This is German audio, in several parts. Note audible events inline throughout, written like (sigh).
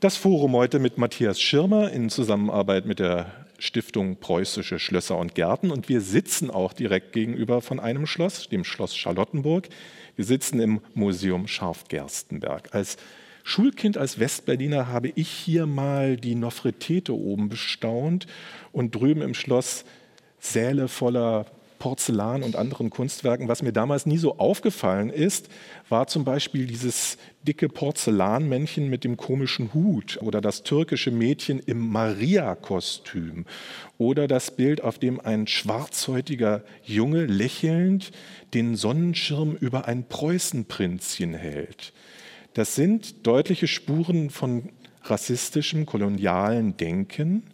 Das Forum heute mit Matthias Schirmer in Zusammenarbeit mit der Stiftung Preußische Schlösser und Gärten. Und wir sitzen auch direkt gegenüber von einem Schloss, dem Schloss Charlottenburg. Wir sitzen im Museum Scharfgerstenberg. Als Schulkind, als Westberliner habe ich hier mal die Nofretete oben bestaunt und drüben im Schloss Säle voller Porzellan und anderen Kunstwerken. Was mir damals nie so aufgefallen ist, war zum Beispiel dieses dicke Porzellanmännchen mit dem komischen Hut oder das türkische Mädchen im Maria-Kostüm oder das Bild, auf dem ein schwarzhäutiger Junge lächelnd den Sonnenschirm über ein Preußenprinzchen hält. Das sind deutliche Spuren von rassistischem, kolonialen Denken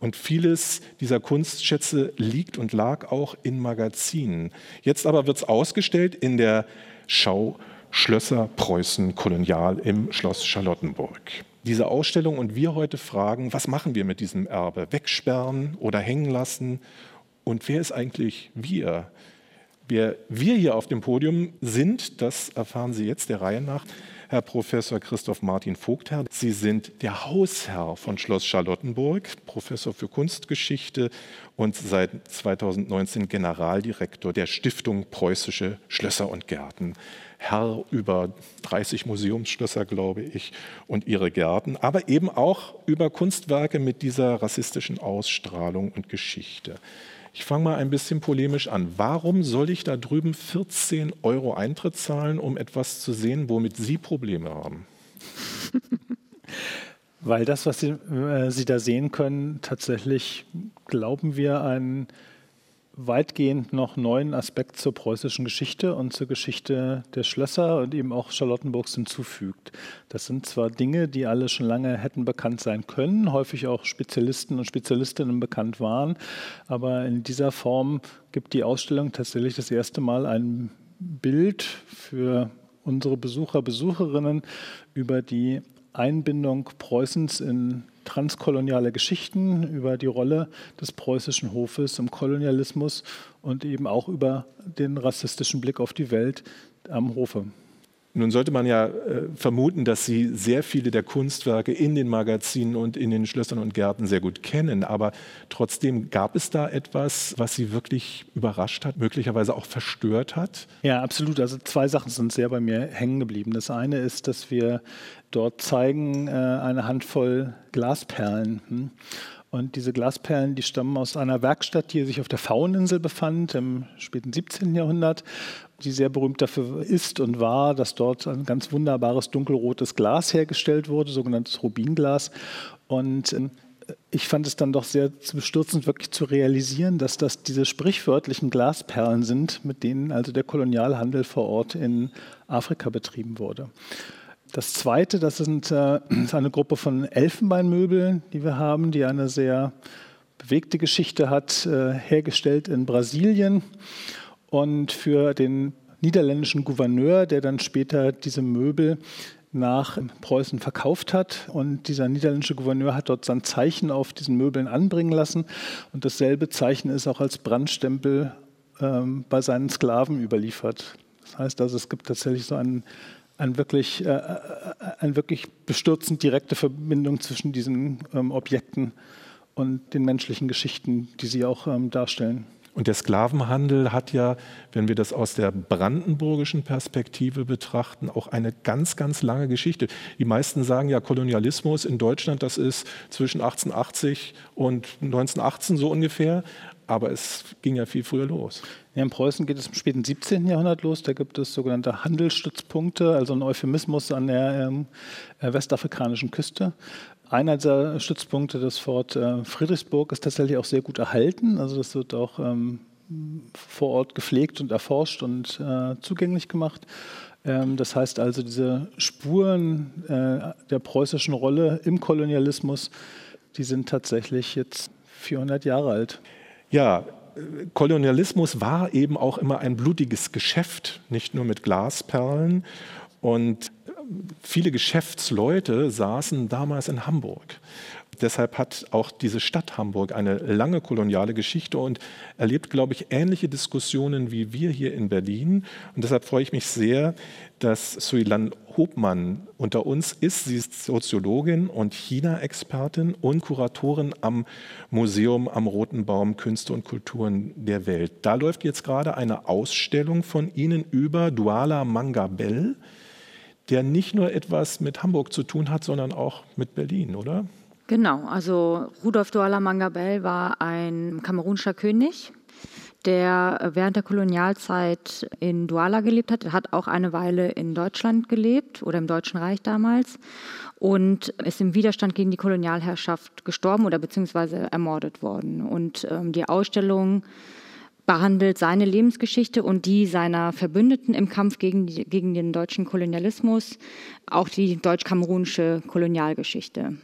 und vieles dieser Kunstschätze liegt und lag auch in Magazinen. Jetzt aber wird es ausgestellt in der Schau Schlösser Preußen Kolonial im Schloss Charlottenburg. Diese Ausstellung und wir heute fragen, was machen wir mit diesem Erbe? Wegsperren oder hängen lassen? Und wer ist eigentlich wir? Wer wir hier auf dem Podium sind, das erfahren Sie jetzt der Reihe nach. Herr Professor Christoph Martin Vogtherr. Sie sind der Hausherr von Schloss Charlottenburg, Professor für Kunstgeschichte und seit 2019 Generaldirektor der Stiftung Preußische Schlösser und Gärten. Herr über 30 Museumsschlösser, glaube ich, und ihre Gärten, aber eben auch über Kunstwerke mit dieser rassistischen Ausstrahlung und Geschichte. Ich fange mal ein bisschen polemisch an. Warum soll ich da drüben 14 Euro Eintritt zahlen, um etwas zu sehen, womit Sie Probleme haben? Weil das, was Sie, äh, Sie da sehen können, tatsächlich, glauben wir, ein weitgehend noch neuen Aspekt zur preußischen Geschichte und zur Geschichte der Schlösser und eben auch Charlottenburgs hinzufügt. Das sind zwar Dinge, die alle schon lange hätten bekannt sein können, häufig auch Spezialisten und Spezialistinnen bekannt waren, aber in dieser Form gibt die Ausstellung tatsächlich das erste Mal ein Bild für unsere Besucher, Besucherinnen über die Einbindung Preußens in transkoloniale Geschichten, über die Rolle des preußischen Hofes im Kolonialismus und eben auch über den rassistischen Blick auf die Welt am Hofe. Nun sollte man ja äh, vermuten, dass Sie sehr viele der Kunstwerke in den Magazinen und in den Schlössern und Gärten sehr gut kennen. Aber trotzdem gab es da etwas, was Sie wirklich überrascht hat, möglicherweise auch verstört hat? Ja, absolut. Also zwei Sachen sind sehr bei mir hängen geblieben. Das eine ist, dass wir dort zeigen äh, eine Handvoll Glasperlen. Hm? Und diese Glasperlen, die stammen aus einer Werkstatt, die sich auf der Fauninsel befand im späten 17. Jahrhundert, die sehr berühmt dafür ist und war, dass dort ein ganz wunderbares dunkelrotes Glas hergestellt wurde, sogenanntes Rubinglas. Und ähm, ich fand es dann doch sehr bestürzend, wirklich zu realisieren, dass das diese sprichwörtlichen Glasperlen sind, mit denen also der Kolonialhandel vor Ort in Afrika betrieben wurde. Das zweite, das sind, äh, ist eine Gruppe von Elfenbeinmöbeln, die wir haben, die eine sehr bewegte Geschichte hat, äh, hergestellt in Brasilien. Und für den niederländischen Gouverneur, der dann später diese Möbel nach Preußen verkauft hat. Und dieser niederländische Gouverneur hat dort sein Zeichen auf diesen Möbeln anbringen lassen. Und dasselbe Zeichen ist auch als Brandstempel ähm, bei seinen Sklaven überliefert. Das heißt also, es gibt tatsächlich so einen eine wirklich, äh, äh, eine wirklich bestürzend direkte Verbindung zwischen diesen ähm, Objekten und den menschlichen Geschichten, die sie auch ähm, darstellen. Und der Sklavenhandel hat ja, wenn wir das aus der brandenburgischen Perspektive betrachten, auch eine ganz, ganz lange Geschichte. Die meisten sagen ja, Kolonialismus in Deutschland, das ist zwischen 1880 und 1918 so ungefähr aber es ging ja viel früher los. In Preußen geht es im späten 17. Jahrhundert los. Da gibt es sogenannte Handelsstützpunkte, also ein Euphemismus an der ähm, äh, westafrikanischen Küste. Einer dieser Stützpunkte, das Fort äh, Friedrichsburg, ist tatsächlich auch sehr gut erhalten. Also das wird auch ähm, vor Ort gepflegt und erforscht und äh, zugänglich gemacht. Ähm, das heißt also, diese Spuren äh, der preußischen Rolle im Kolonialismus, die sind tatsächlich jetzt 400 Jahre alt. Ja, Kolonialismus war eben auch immer ein blutiges Geschäft, nicht nur mit Glasperlen. Und viele Geschäftsleute saßen damals in Hamburg deshalb hat auch diese Stadt Hamburg eine lange koloniale Geschichte und erlebt, glaube ich, ähnliche Diskussionen wie wir hier in Berlin. Und deshalb freue ich mich sehr, dass Suilan Hobmann unter uns ist. Sie ist Soziologin und China-Expertin und Kuratorin am Museum am Roten Baum Künste und Kulturen der Welt. Da läuft jetzt gerade eine Ausstellung von Ihnen über Duala Mangabell, der nicht nur etwas mit Hamburg zu tun hat, sondern auch mit Berlin, oder? Genau, also Rudolf Douala Mangabell war ein kamerunischer König, der während der Kolonialzeit in Douala gelebt hat. Er hat auch eine Weile in Deutschland gelebt oder im Deutschen Reich damals und ist im Widerstand gegen die Kolonialherrschaft gestorben oder beziehungsweise ermordet worden. Und ähm, die Ausstellung behandelt seine Lebensgeschichte und die seiner Verbündeten im Kampf gegen, die, gegen den deutschen Kolonialismus, auch die deutsch-kamerunische Kolonialgeschichte.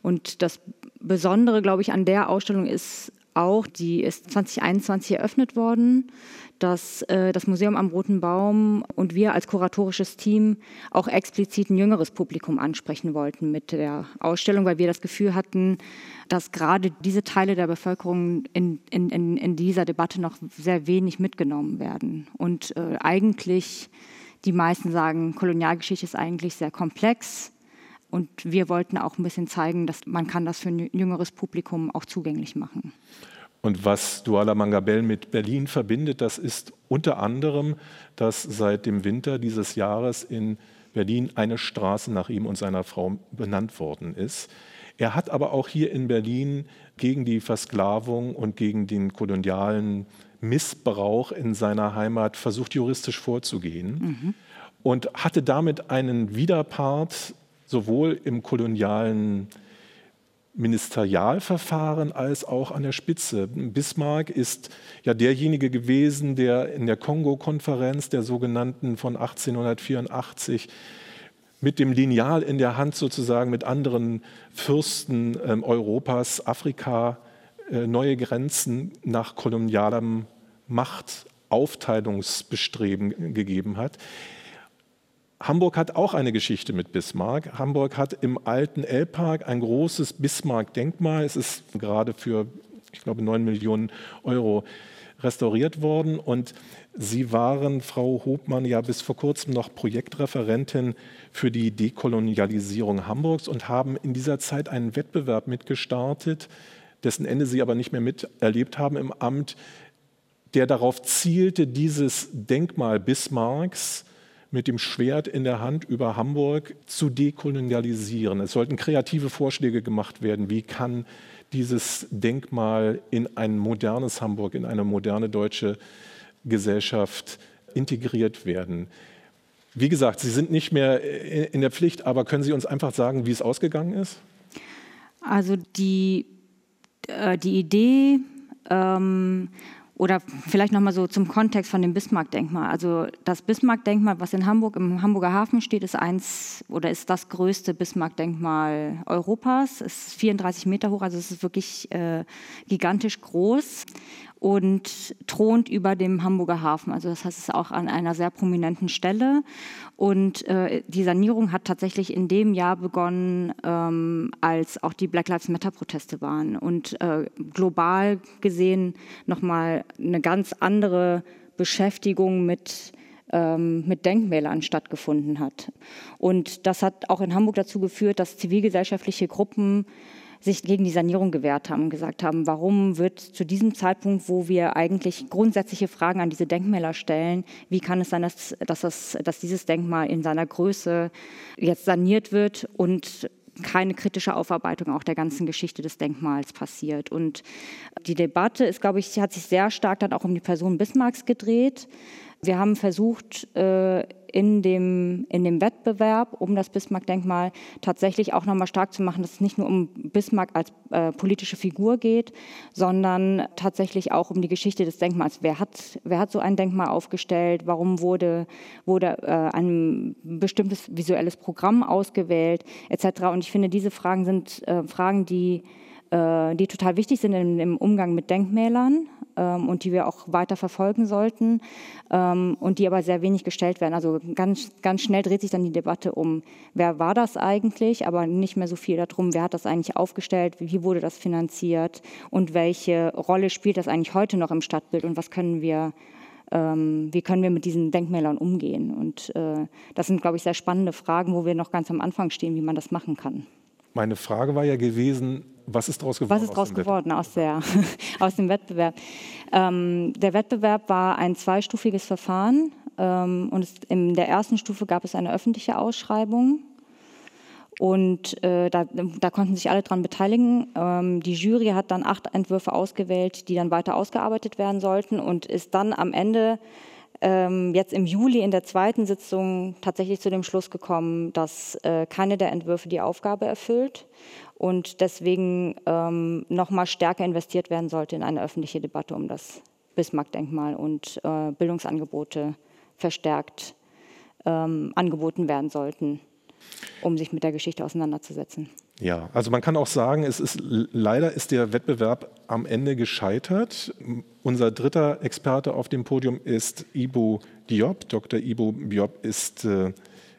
Und das Besondere, glaube ich, an der Ausstellung ist auch, die ist 2021 eröffnet worden, dass äh, das Museum am Roten Baum und wir als kuratorisches Team auch explizit ein jüngeres Publikum ansprechen wollten mit der Ausstellung, weil wir das Gefühl hatten, dass gerade diese Teile der Bevölkerung in, in, in, dieser Debatte noch sehr wenig mitgenommen werden. Und äh, eigentlich, die meisten sagen, Kolonialgeschichte ist eigentlich sehr komplex und wir wollten auch ein bisschen zeigen, dass man kann das für ein jüngeres Publikum auch zugänglich machen. Und was Duala Mangabell mit Berlin verbindet, das ist unter anderem, dass seit dem Winter dieses Jahres in Berlin eine Straße nach ihm und seiner Frau benannt worden ist. Er hat aber auch hier in Berlin gegen die Versklavung und gegen den kolonialen Missbrauch in seiner Heimat versucht, juristisch vorzugehen mhm. und hatte damit einen Widerpart sowohl im kolonialen Ministerialverfahren als auch an der Spitze. Bismarck ist ja derjenige gewesen, der in der Kongo-Konferenz der sogenannten von 1884 mit dem Lineal in der Hand sozusagen mit anderen Fürsten äh, Europas, Afrika äh, neue Grenzen nach kolonialem Machtaufteilungsbestreben gegeben hat. Hamburg hat auch eine Geschichte mit Bismarck. Hamburg hat im alten Elbpark ein großes Bismarck-Denkmal. Es ist gerade für, ich glaube, 9 Millionen Euro restauriert worden. Und Sie waren, Frau Hobmann, ja bis vor kurzem noch Projektreferentin für die Dekolonialisierung Hamburgs und haben in dieser Zeit einen Wettbewerb mitgestartet, dessen Ende Sie aber nicht mehr miterlebt haben im Amt, der darauf zielte, dieses Denkmal Bismarcks mit dem Schwert in der Hand über Hamburg zu dekolonialisieren. Es sollten kreative Vorschläge gemacht werden. Wie kann dieses Denkmal in ein modernes Hamburg, in eine moderne deutsche Gesellschaft integriert werden? Wie gesagt, Sie sind nicht mehr in der Pflicht, aber können Sie uns einfach sagen, wie es ausgegangen ist? Also die, äh, die Idee ähm, oder vielleicht nochmal so zum Kontext von dem Bismarck-Denkmal. Also das Bismarck-Denkmal, was in Hamburg im Hamburger Hafen steht, ist eins oder ist das größte Bismarck-Denkmal Europas. Es ist 34 Meter hoch, also es ist wirklich äh, gigantisch groß und thront über dem Hamburger Hafen. Also das heißt, es ist auch an einer sehr prominenten Stelle. Und äh, die Sanierung hat tatsächlich in dem Jahr begonnen, ähm, als auch die Black Lives Matter-Proteste waren. Und äh, global gesehen nochmal eine ganz andere Beschäftigung mit ähm, mit Denkmälern stattgefunden hat. Und das hat auch in Hamburg dazu geführt, dass zivilgesellschaftliche Gruppen sich gegen die Sanierung gewehrt haben und gesagt haben, warum wird zu diesem Zeitpunkt, wo wir eigentlich grundsätzliche Fragen an diese Denkmäler stellen, wie kann es sein, dass, dass, das, dass dieses Denkmal in seiner Größe jetzt saniert wird und keine kritische Aufarbeitung auch der ganzen Geschichte des Denkmals passiert. Und die Debatte ist, glaube ich, hat sich sehr stark dann auch um die Person Bismarcks gedreht. Wir haben versucht, äh, in dem, in dem Wettbewerb um das Bismarck-Denkmal tatsächlich auch nochmal stark zu machen, dass es nicht nur um Bismarck als äh, politische Figur geht, sondern tatsächlich auch um die Geschichte des Denkmals. Wer hat, wer hat so ein Denkmal aufgestellt? Warum wurde, wurde äh, ein bestimmtes visuelles Programm ausgewählt, etc. Und ich finde, diese Fragen sind äh, Fragen, die, äh, die total wichtig sind im, im Umgang mit Denkmälern ähm, und die wir auch weiter verfolgen sollten ähm, und die aber sehr wenig gestellt werden. Also ganz, ganz schnell dreht sich dann die Debatte um, wer war das eigentlich, aber nicht mehr so viel darum, wer hat das eigentlich aufgestellt, wie wurde das finanziert und welche Rolle spielt das eigentlich heute noch im Stadtbild und was können wir ähm, wie können wir mit diesen Denkmälern umgehen? Und äh, das sind, glaube ich, sehr spannende Fragen, wo wir noch ganz am Anfang stehen, wie man das machen kann. Meine Frage war ja gewesen, was ist daraus geworden? Was ist daraus geworden aus, der, (laughs) aus dem Wettbewerb? Ähm, der Wettbewerb war ein zweistufiges Verfahren ähm, und es, in der ersten Stufe gab es eine öffentliche Ausschreibung und äh, da, da, konnten sich alle daran beteiligen. Ähm, die Jury hat dann acht Entwürfe ausgewählt, die dann weiter ausgearbeitet werden sollten und ist dann am Ende ähm, jetzt im Juli in der zweiten Sitzung tatsächlich zu dem Schluss gekommen, dass äh, keine der Entwürfe die Aufgabe erfüllt und deswegen ähm, noch mal stärker investiert werden sollte in eine öffentliche Debatte um das Bismarck-Denkmal und äh, Bildungsangebote verstärkt ähm, angeboten werden sollten, um sich mit der Geschichte auseinanderzusetzen. Ja, also man kann auch sagen, es ist leider ist der Wettbewerb am Ende gescheitert. Unser dritter Experte auf dem Podium ist Ibo Diop. Dr. Ibo Diop ist äh,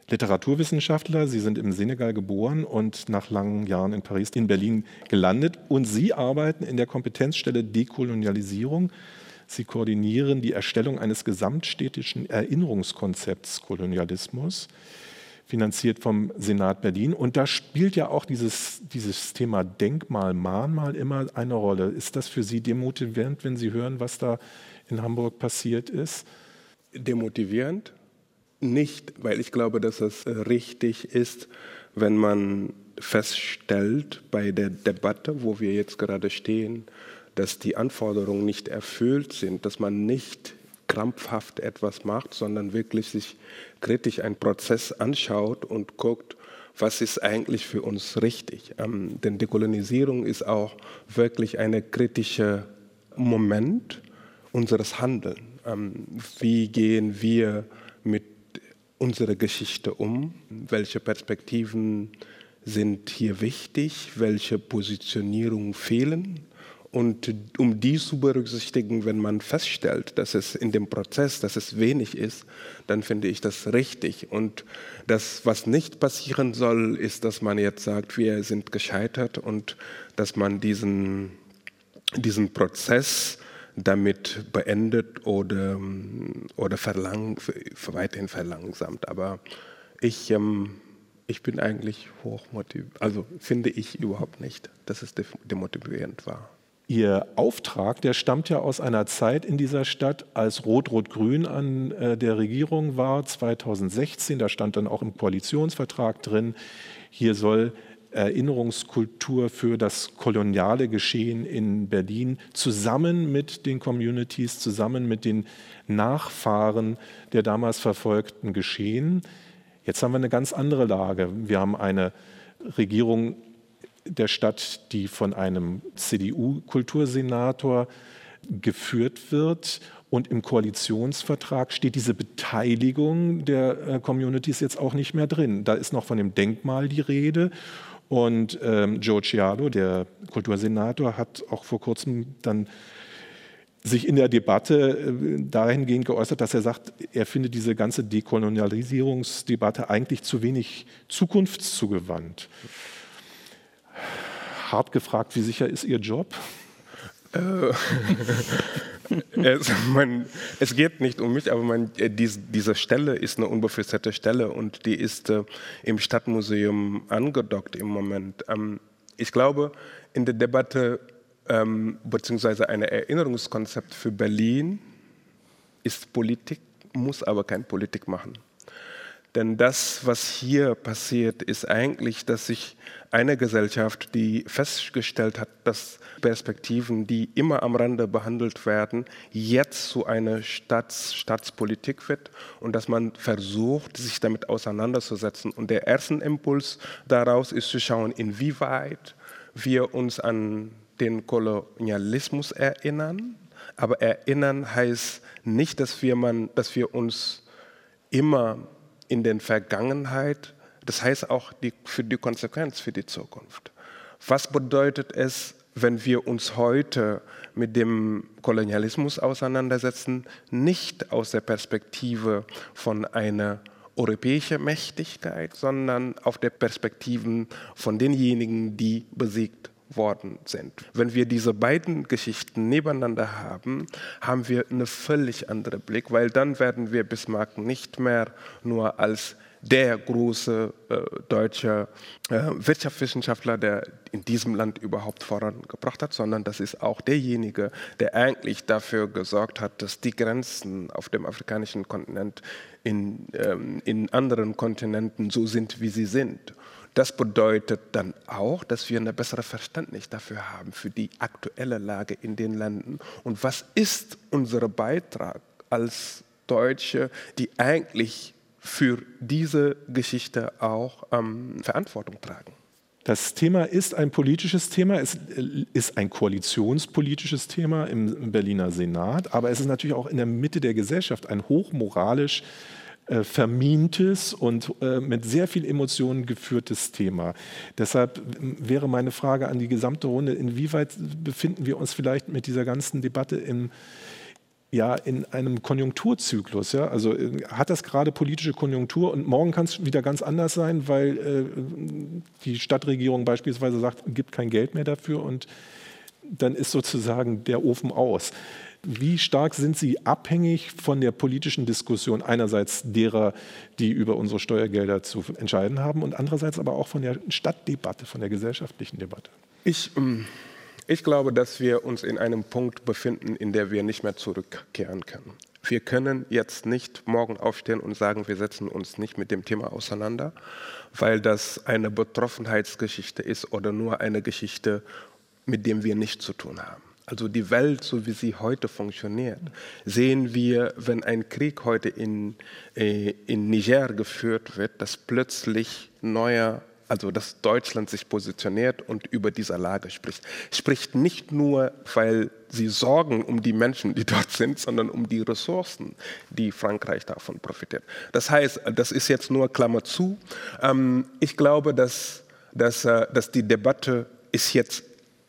Literaturwissenschaftler. Sie sind im Senegal geboren und nach langen Jahren in Paris, in Berlin gelandet. Und Sie arbeiten in der Kompetenzstelle Dekolonialisierung. Sie koordinieren die Erstellung eines gesamtstädtischen Erinnerungskonzepts Kolonialismus finanziert vom Senat Berlin. Und da spielt ja auch dieses, dieses Thema Denkmal, Mahnmal immer eine Rolle. Ist das für Sie demotivierend, wenn Sie hören, was da in Hamburg passiert ist? Demotivierend? Nicht, weil ich glaube, dass es richtig ist, wenn man feststellt bei der Debatte, wo wir jetzt gerade stehen, dass die Anforderungen nicht erfüllt sind, dass man nicht krampfhaft etwas macht, sondern wirklich sich kritisch einen Prozess anschaut und guckt, was ist eigentlich für uns richtig. Ähm, denn Dekolonisierung ist auch wirklich ein kritischer Moment unseres Handelns. Ähm, wie gehen wir mit unserer Geschichte um? Welche Perspektiven sind hier wichtig? Welche Positionierungen fehlen? Und um dies zu berücksichtigen, wenn man feststellt, dass es in dem Prozess, dass es wenig ist, dann finde ich das richtig. Und das, was nicht passieren soll, ist, dass man jetzt sagt, wir sind gescheitert und dass man diesen, diesen Prozess damit beendet oder, oder verlang, weiterhin verlangsamt. Aber ich, ähm, ich bin eigentlich hochmotiviert, also finde ich überhaupt nicht, dass es demotivierend war. Ihr Auftrag, der stammt ja aus einer Zeit in dieser Stadt, als Rot-Rot-Grün an äh, der Regierung war, 2016. Da stand dann auch im Koalitionsvertrag drin, hier soll Erinnerungskultur für das koloniale Geschehen in Berlin zusammen mit den Communities, zusammen mit den Nachfahren der damals Verfolgten geschehen. Jetzt haben wir eine ganz andere Lage. Wir haben eine Regierung der Stadt, die von einem CDU-Kultursenator geführt wird. Und im Koalitionsvertrag steht diese Beteiligung der äh, Communities jetzt auch nicht mehr drin. Da ist noch von dem Denkmal die Rede. Und ähm, Joe Cialo, der Kultursenator, hat auch vor kurzem dann sich in der Debatte äh, dahingehend geäußert, dass er sagt, er findet diese ganze Dekolonialisierungsdebatte eigentlich zu wenig zukunftszugewandt hart gefragt, wie sicher ist Ihr Job? Äh, (laughs) es, mein, es, geht nicht um mich, aber mein, äh, dies, diese Stelle ist eine unbefristete Stelle und die ist äh, im Stadtmuseum angedockt im Moment. Ähm, ich glaube, in der Debatte ähm, beziehungsweise ein Erinnerungskonzept für Berlin ist Politik, muss aber keine Politik machen. Denn das, was hier passiert, ist eigentlich, dass sich eine Gesellschaft, die festgestellt hat, dass Perspektiven, die immer am Rande behandelt werden, jetzt zu einer Staats Staatspolitik wird und dass man versucht, sich damit auseinanderzusetzen. Und der erste Impuls daraus ist zu schauen, inwieweit wir uns an den Kolonialismus erinnern. Aber erinnern heißt nicht, dass wir, man, dass wir uns immer in der Vergangenheit, das heißt auch die, für die Konsequenz für die Zukunft. Was bedeutet es, wenn wir uns heute mit dem Kolonialismus auseinandersetzen, nicht aus der Perspektive von einer europäischen Mächtigkeit, sondern auf der Perspektive von denjenigen, die besiegt worden sind. Wenn wir diese beiden Geschichten nebeneinander haben, haben wir einen völlig anderen Blick, weil dann werden wir Bismarck nicht mehr nur als der große äh, deutsche äh, Wirtschaftswissenschaftler, der in diesem Land überhaupt vorangebracht hat, sondern das ist auch derjenige, der eigentlich dafür gesorgt hat, dass die Grenzen auf dem afrikanischen Kontinent in, ähm, in anderen Kontinenten so sind, wie sie sind. Das bedeutet dann auch, dass wir ein besseres Verständnis dafür haben, für die aktuelle Lage in den Ländern. Und was ist unser Beitrag als Deutsche, die eigentlich für diese Geschichte auch ähm, Verantwortung tragen? Das Thema ist ein politisches Thema, es ist ein koalitionspolitisches Thema im Berliner Senat, aber es ist natürlich auch in der Mitte der Gesellschaft ein hochmoralisch äh, vermintes und äh, mit sehr viel Emotionen geführtes Thema. Deshalb wäre meine Frage an die gesamte Runde, inwieweit befinden wir uns vielleicht mit dieser ganzen Debatte im ja, in einem Konjunkturzyklus. Ja? Also äh, hat das gerade politische Konjunktur und morgen kann es wieder ganz anders sein, weil äh, die Stadtregierung beispielsweise sagt, gibt kein Geld mehr dafür und dann ist sozusagen der Ofen aus. Wie stark sind Sie abhängig von der politischen Diskussion einerseits derer, die über unsere Steuergelder zu entscheiden haben und andererseits aber auch von der Stadtdebatte, von der gesellschaftlichen Debatte? Ich, ähm, ich glaube, dass wir uns in einem Punkt befinden, in der wir nicht mehr zurückkehren können. Wir können jetzt nicht morgen aufstehen und sagen, wir setzen uns nicht mit dem Thema auseinander, weil das eine Betroffenheitsgeschichte ist oder nur eine Geschichte, mit dem wir nichts zu tun haben also die Welt, so wie sie heute funktioniert, sehen wir, wenn ein Krieg heute in, äh, in Niger geführt wird, dass plötzlich neuer also dass Deutschland sich positioniert und über diese Lage spricht. Spricht nicht nur, weil sie sorgen um die Menschen, die dort sind, sondern um die Ressourcen, die Frankreich davon profitiert. Das heißt, das ist jetzt nur Klammer zu. Ähm, ich glaube, dass, dass, äh, dass die Debatte ist jetzt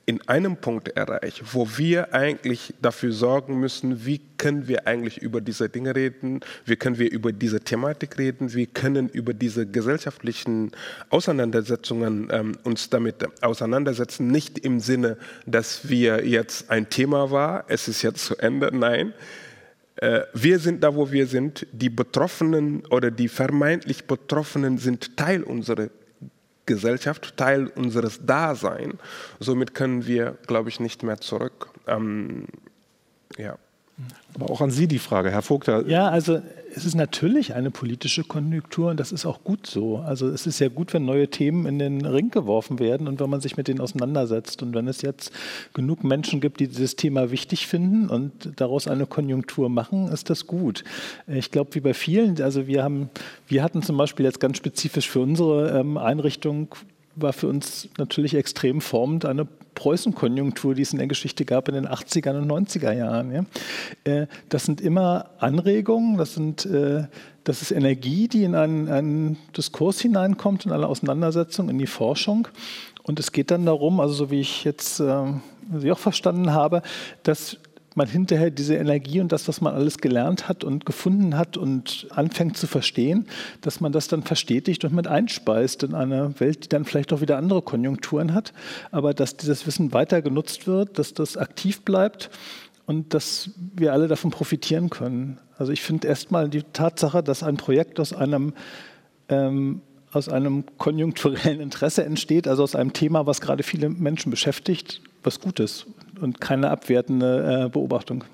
in einem Punkt erreicht, wo wir eigentlich dafür sorgen müssen, wie können wir eigentlich über diese Dinge reden, wie können wir über diese Thematik reden, wie können über diese gesellschaftlichen Auseinandersetzungen ähm, uns damit auseinandersetzen, nicht im Sinne, dass wir jetzt ein Thema war, es ist jetzt zu Ende, nein. Äh, wir sind da, wo wir sind. Die Betroffenen oder die vermeintlich Betroffenen sind Teil unserer Gesellschaft, Teil unseres Daseins. Somit können wir, glaube ich, nicht mehr zurück. Ähm, ja. Aber auch an Sie die Frage, Herr Vogt. Ja, also es ist natürlich eine politische Konjunktur und das ist auch gut so. Also es ist ja gut, wenn neue Themen in den Ring geworfen werden und wenn man sich mit denen auseinandersetzt. Und wenn es jetzt genug Menschen gibt, die dieses Thema wichtig finden und daraus eine Konjunktur machen, ist das gut. Ich glaube, wie bei vielen, also wir haben, wir hatten zum Beispiel jetzt ganz spezifisch für unsere ähm, Einrichtung war für uns natürlich extrem formend eine Preußenkonjunktur, die es in der Geschichte gab in den 80er und 90er Jahren. Ja. Äh, das sind immer Anregungen, das, sind, äh, das ist Energie, die in einen, einen Diskurs hineinkommt, in eine Auseinandersetzung, in die Forschung. Und es geht dann darum, also so wie ich jetzt Sie auch verstanden habe, dass man hinterher diese Energie und das, was man alles gelernt hat und gefunden hat und anfängt zu verstehen, dass man das dann verstetigt und mit einspeist in eine Welt, die dann vielleicht auch wieder andere Konjunkturen hat, aber dass dieses Wissen weiter genutzt wird, dass das aktiv bleibt und dass wir alle davon profitieren können. Also ich finde erstmal die Tatsache, dass ein Projekt aus einem ähm, aus einem konjunkturellen Interesse entsteht, also aus einem Thema, was gerade viele Menschen beschäftigt, was Gutes und keine abwertende äh, Beobachtung.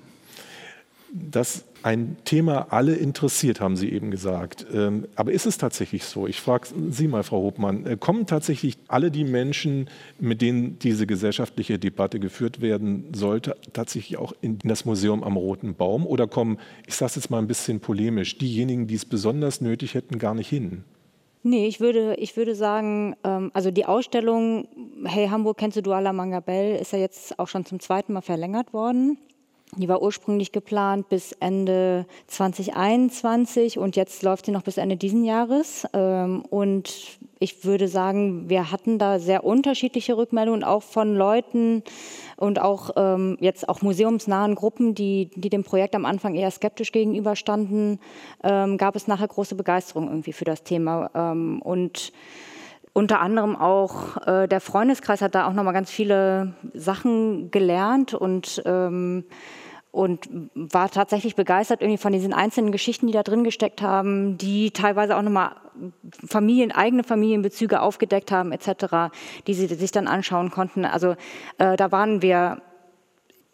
Dass ein Thema alle interessiert, haben Sie eben gesagt. Ähm, aber ist es tatsächlich so? Ich frage Sie mal, Frau Hobmann, äh, kommen tatsächlich alle die Menschen, mit denen diese gesellschaftliche Debatte geführt werden sollte, tatsächlich auch in das Museum am Roten Baum? Oder kommen, ich sage es jetzt mal ein bisschen polemisch, diejenigen, die es besonders nötig hätten, gar nicht hin? Nee, ich würde, ich würde sagen, ähm, also die Ausstellung Hey Hamburg, kennst du Duala Mangabell, ist ja jetzt auch schon zum zweiten Mal verlängert worden. Die war ursprünglich geplant bis Ende 2021 und jetzt läuft sie noch bis Ende diesen Jahres. Ähm, und ich würde sagen, wir hatten da sehr unterschiedliche Rückmeldungen, auch von Leuten und auch ähm, jetzt auch museumsnahen Gruppen, die, die dem Projekt am Anfang eher skeptisch gegenüberstanden, ähm, gab es nachher große Begeisterung irgendwie für das Thema. Und unter anderem auch äh, der Freundeskreis hat da auch nochmal ganz viele Sachen gelernt und ähm, und war tatsächlich begeistert irgendwie von diesen einzelnen Geschichten, die da drin gesteckt haben, die teilweise auch nochmal Familien, eigene Familienbezüge aufgedeckt haben etc., die sie sich dann anschauen konnten. Also äh, da waren wir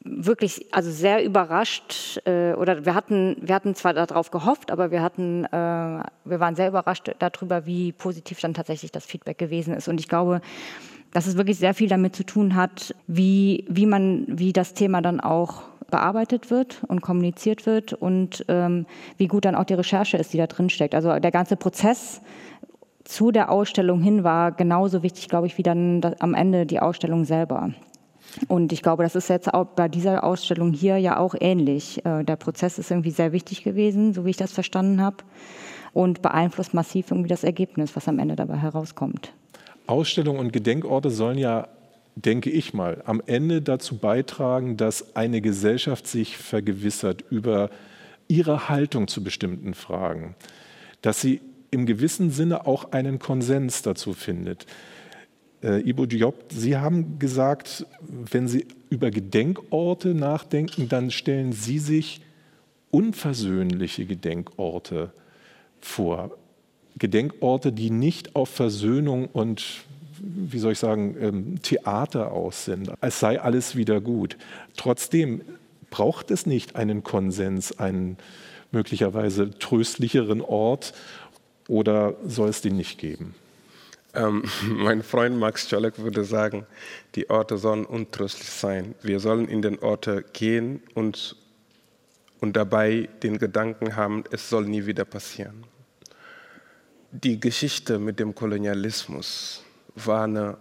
wirklich also sehr überrascht äh, oder wir hatten wir hatten zwar darauf gehofft, aber wir hatten äh, wir waren sehr überrascht darüber, wie positiv dann tatsächlich das Feedback gewesen ist und ich glaube, dass es wirklich sehr viel damit zu tun hat, wie wie man wie das Thema dann auch bearbeitet wird und kommuniziert wird und ähm, wie gut dann auch die Recherche ist, die da drin steckt. Also der ganze Prozess zu der Ausstellung hin war genauso wichtig, glaube ich, wie dann am Ende die Ausstellung selber. Und ich glaube, das ist jetzt auch bei dieser Ausstellung hier ja auch ähnlich. Äh, der Prozess ist irgendwie sehr wichtig gewesen, so wie ich das verstanden habe, und beeinflusst massiv irgendwie das Ergebnis, was am Ende dabei herauskommt. Ausstellungen und Gedenkorte sollen ja denke ich mal, am Ende dazu beitragen, dass eine Gesellschaft sich vergewissert über ihre Haltung zu bestimmten Fragen, dass sie im gewissen Sinne auch einen Konsens dazu findet. Äh, Ibo Diop, Sie haben gesagt, wenn Sie über Gedenkorte nachdenken, dann stellen Sie sich unversöhnliche Gedenkorte vor. Gedenkorte, die nicht auf Versöhnung und wie soll ich sagen, ähm, Theater aus sind, als sei alles wieder gut. Trotzdem braucht es nicht einen Konsens, einen möglicherweise tröstlicheren Ort oder soll es den nicht geben? Ähm, (laughs) mein Freund Max Czolek würde sagen, die Orte sollen untröstlich sein. Wir sollen in den Orte gehen und, und dabei den Gedanken haben, es soll nie wieder passieren. Die Geschichte mit dem Kolonialismus war eine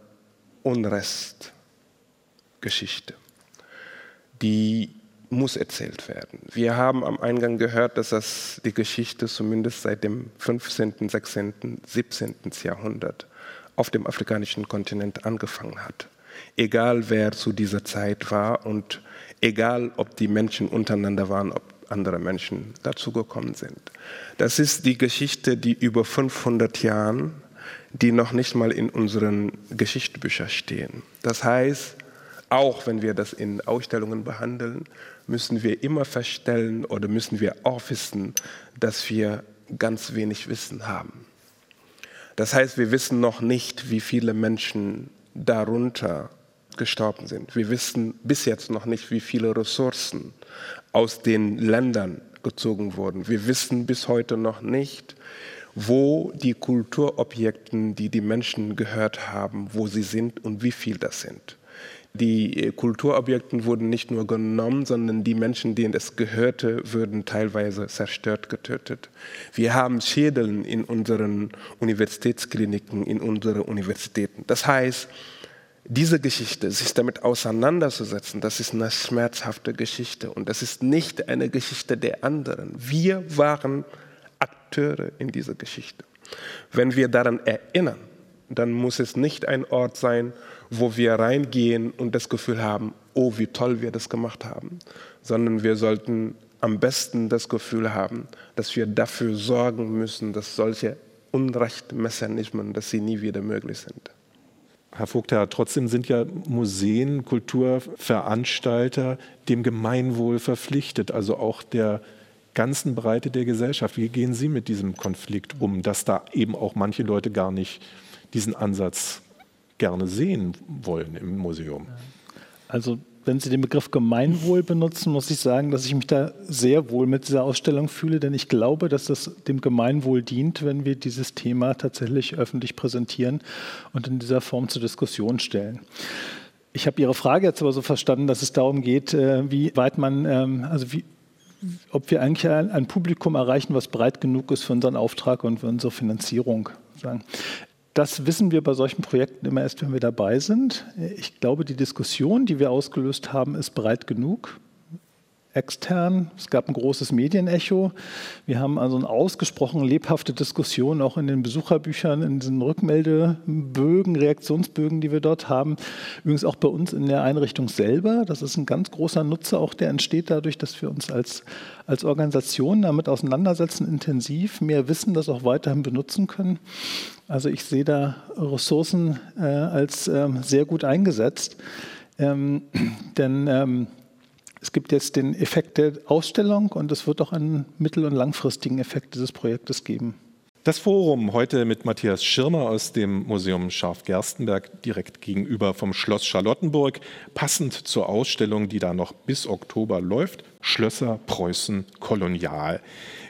Unrestgeschichte, die muss erzählt werden. Wir haben am Eingang gehört, dass das die Geschichte zumindest seit dem 15., 16., 17. Jahrhundert auf dem afrikanischen Kontinent angefangen hat. Egal wer zu dieser Zeit war und egal ob die Menschen untereinander waren, ob andere Menschen dazugekommen sind. Das ist die Geschichte, die über 500 Jahren die noch nicht mal in unseren Geschichtsbüchern stehen. Das heißt, auch wenn wir das in Ausstellungen behandeln, müssen wir immer feststellen oder müssen wir auch wissen, dass wir ganz wenig Wissen haben. Das heißt, wir wissen noch nicht, wie viele Menschen darunter gestorben sind. Wir wissen bis jetzt noch nicht, wie viele Ressourcen aus den Ländern gezogen wurden. Wir wissen bis heute noch nicht, wo die Kulturobjekte, die die Menschen gehört haben, wo sie sind und wie viel das sind. Die äh, Kulturobjekte wurden nicht nur genommen, sondern die Menschen, denen es gehörte, wurden teilweise zerstört, getötet. Wir haben Schädeln in unseren Universitätskliniken, in unseren Universitäten. Das heißt, diese Geschichte, sich damit auseinanderzusetzen, das ist eine schmerzhafte Geschichte und das ist nicht eine Geschichte der anderen. Wir waren Akteure in dieser Geschichte. Wenn wir daran erinnern, dann muss es nicht ein Ort sein, wo wir reingehen und das Gefühl haben, oh, wie toll wir das gemacht haben, sondern wir sollten am besten das Gefühl haben, dass wir dafür sorgen müssen, dass solche Unrechtmechanismen, dass sie nie wieder möglich sind. Herr Vogtherr, trotzdem sind ja Museen, Kulturveranstalter dem Gemeinwohl verpflichtet, also auch der ganzen Breite der Gesellschaft. Wie gehen Sie mit diesem Konflikt um, dass da eben auch manche Leute gar nicht diesen Ansatz gerne sehen wollen im Museum? Also wenn Sie den Begriff Gemeinwohl benutzen, muss ich sagen, dass ich mich da sehr wohl mit dieser Ausstellung fühle, denn ich glaube, dass das dem Gemeinwohl dient, wenn wir dieses Thema tatsächlich öffentlich präsentieren und in dieser Form zur Diskussion stellen. Ich habe Ihre Frage jetzt aber so verstanden, dass es darum geht, äh, wie weit man, ähm, also wie, ob wir eigentlich ein, ein, Publikum erreichen, was breit genug ist für unseren Auftrag und für unsere Finanzierung. Sagen. Das wissen wir bei solchen Projekten immer erst, wenn wir dabei sind. Ich glaube, die Diskussion, die wir ausgelöst haben, ist breit genug. Extern. Es gab ein großes Medienecho. Wir haben also eine ausgesprochen lebhafte Diskussion auch in den Besucherbüchern, in diesen Rückmeldebögen, Reaktionsbögen, die wir dort haben. Übrigens auch bei uns in der Einrichtung selber. Das ist ein ganz großer Nutzer, auch der entsteht dadurch, dass wir uns als, als Organisation damit auseinandersetzen, intensiv mehr Wissen, das auch weiterhin benutzen können. Also ich sehe da Ressourcen äh, als ähm, sehr gut eingesetzt. Ähm, (clears throat) denn ähm, es gibt jetzt den Effekt der Ausstellung und es wird auch einen mittel- und langfristigen Effekt dieses Projektes geben. Das Forum heute mit Matthias Schirmer aus dem Museum Scharf-Gerstenberg direkt gegenüber vom Schloss Charlottenburg, passend zur Ausstellung, die da noch bis Oktober läuft, Schlösser Preußen Kolonial.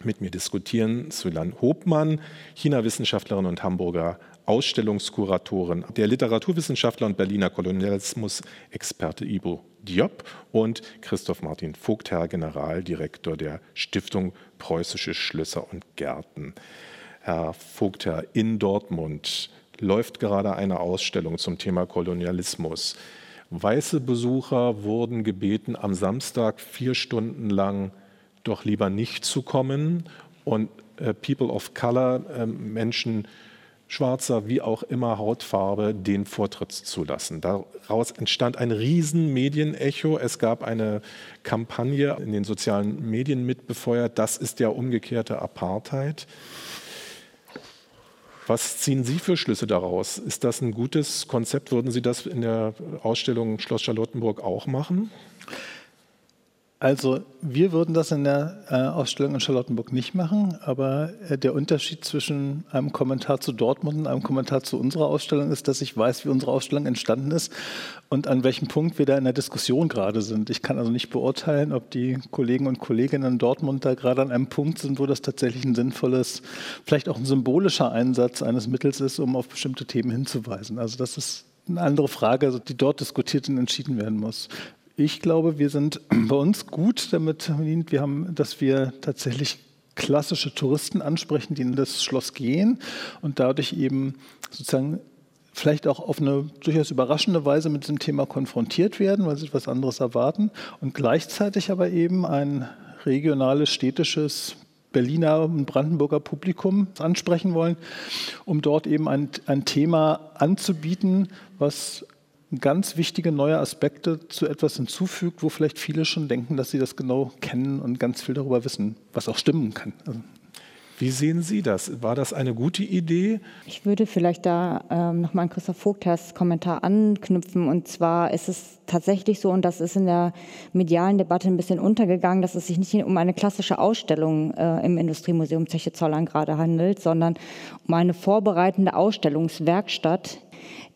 Mit mir diskutieren Sulan Hobmann, China-Wissenschaftlerin und Hamburger Ausstellungskuratorin, der Literaturwissenschaftler und Berliner Kolonialismus-Experte Ibo Diop und Christoph Martin Vogt, Herr Generaldirektor der Stiftung Preußische Schlösser und Gärten. Herr Vogtherr, in Dortmund läuft gerade eine Ausstellung zum Thema Kolonialismus. Weiße Besucher wurden gebeten, am Samstag vier Stunden lang doch lieber nicht zu kommen und äh, People of Color, äh, Menschen schwarzer, wie auch immer Hautfarbe, den Vortritt zu lassen. Daraus entstand ein riesen Medienecho. Es gab eine Kampagne in den sozialen Medien mitbefeuert. Das ist der umgekehrte Apartheid. Was ziehen Sie für Schlüsse daraus? Ist das ein gutes Konzept? Würden Sie das in der Ausstellung Schloss Charlottenburg auch machen? Also wir würden das in der äh, Ausstellung in Charlottenburg nicht machen, aber äh, der Unterschied zwischen einem Kommentar zu Dortmund und einem Kommentar zu unserer Ausstellung ist, dass ich weiß, wie unsere Ausstellung entstanden ist und an welchem Punkt wir da in der Diskussion gerade sind. Ich kann also nicht beurteilen, ob die Kollegen und Kolleginnen in Dortmund da gerade an einem Punkt sind, wo das tatsächlich ein sinnvolles, vielleicht auch ein symbolischer Einsatz eines Mittels ist, um auf bestimmte Themen hinzuweisen. Also das ist eine andere Frage, die dort diskutiert und entschieden werden muss. Ich glaube, wir sind (clears throat) bei uns gut damit wir haben, dass wir tatsächlich klassische Touristen ansprechen, die in das Schloss gehen und dadurch eben sozusagen vielleicht auch auf eine durchaus überraschende Weise mit diesem Thema konfrontiert werden, weil sie etwas anderes erwarten und gleichzeitig aber eben ein regionales, städtisches Berliner und Brandenburger Publikum ansprechen wollen, um dort eben ein, ein Thema anzubieten, was ganz wichtige neue Aspekte zu etwas hinzufügt, wo vielleicht viele schon denken, dass sie das genau kennen und ganz viel darüber wissen, was auch stimmen kann. Also wie sehen Sie das? War das eine gute Idee? Ich würde vielleicht da ähm, nochmal an Christoph Vogters Kommentar anknüpfen. Und zwar ist es tatsächlich so, und das ist in der medialen Debatte ein bisschen untergegangen, dass es sich nicht um eine klassische Ausstellung äh, im Industriemuseum Zeche Zollern gerade handelt, sondern um eine vorbereitende Ausstellungswerkstatt,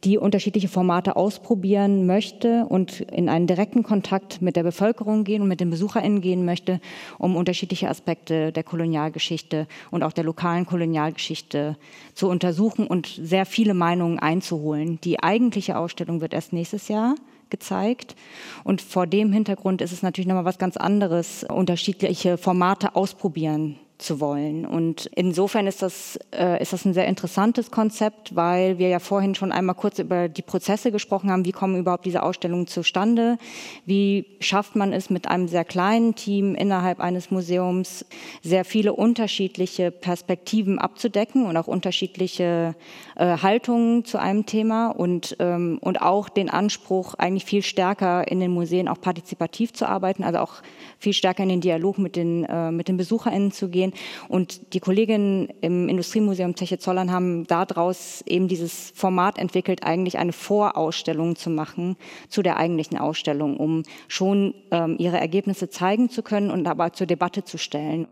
die unterschiedliche Formate ausprobieren möchte und in einen direkten Kontakt mit der Bevölkerung gehen und mit den BesucherInnen gehen möchte, um unterschiedliche Aspekte der Kolonialgeschichte und auch der lokalen Kolonialgeschichte zu untersuchen und sehr viele Meinungen einzuholen. Die eigentliche Ausstellung wird erst nächstes Jahr gezeigt. Und vor dem Hintergrund ist es natürlich nochmal was ganz anderes, unterschiedliche Formate ausprobieren zu wollen. Und insofern ist das, äh, ist das ein sehr interessantes Konzept, weil wir ja vorhin schon einmal kurz über die Prozesse gesprochen haben. Wie kommen überhaupt diese Ausstellungen zustande? Wie schafft man es mit einem sehr kleinen Team innerhalb eines Museums, sehr viele unterschiedliche Perspektiven abzudecken und auch unterschiedliche äh, Haltungen zu einem Thema und, ähm, und auch den Anspruch, eigentlich viel stärker in den Museen auch partizipativ zu arbeiten, also auch viel stärker in den Dialog mit den, äh, mit den BesucherInnen zu gehen. Und die Kolleginnen im Industriemuseum Zeche Zollern haben daraus eben dieses Format entwickelt, eigentlich eine Vorausstellung zu machen zu der eigentlichen Ausstellung, um schon ähm, ihre Ergebnisse zeigen zu können und aber zur Debatte zu stellen.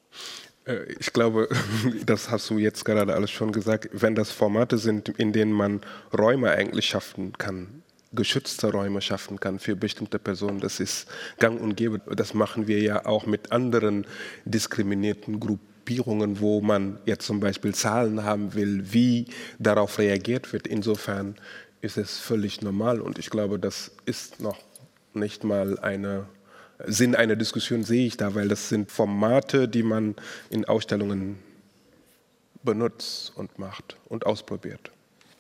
Äh, ich glaube, (laughs) das hast du jetzt gerade alles schon gesagt. Wenn das Formate sind, in denen man Räume eigentlich schaffen kann, geschützte Räume schaffen kann für bestimmte Personen. Das ist gang und gäbe. Das machen wir ja auch mit anderen diskriminierten Gruppierungen, wo man jetzt zum Beispiel Zahlen haben will, wie darauf reagiert wird. Insofern ist es völlig normal und ich glaube, das ist noch nicht mal eine Sinn einer Diskussion sehe ich da, weil das sind Formate, die man in Ausstellungen benutzt und macht und ausprobiert.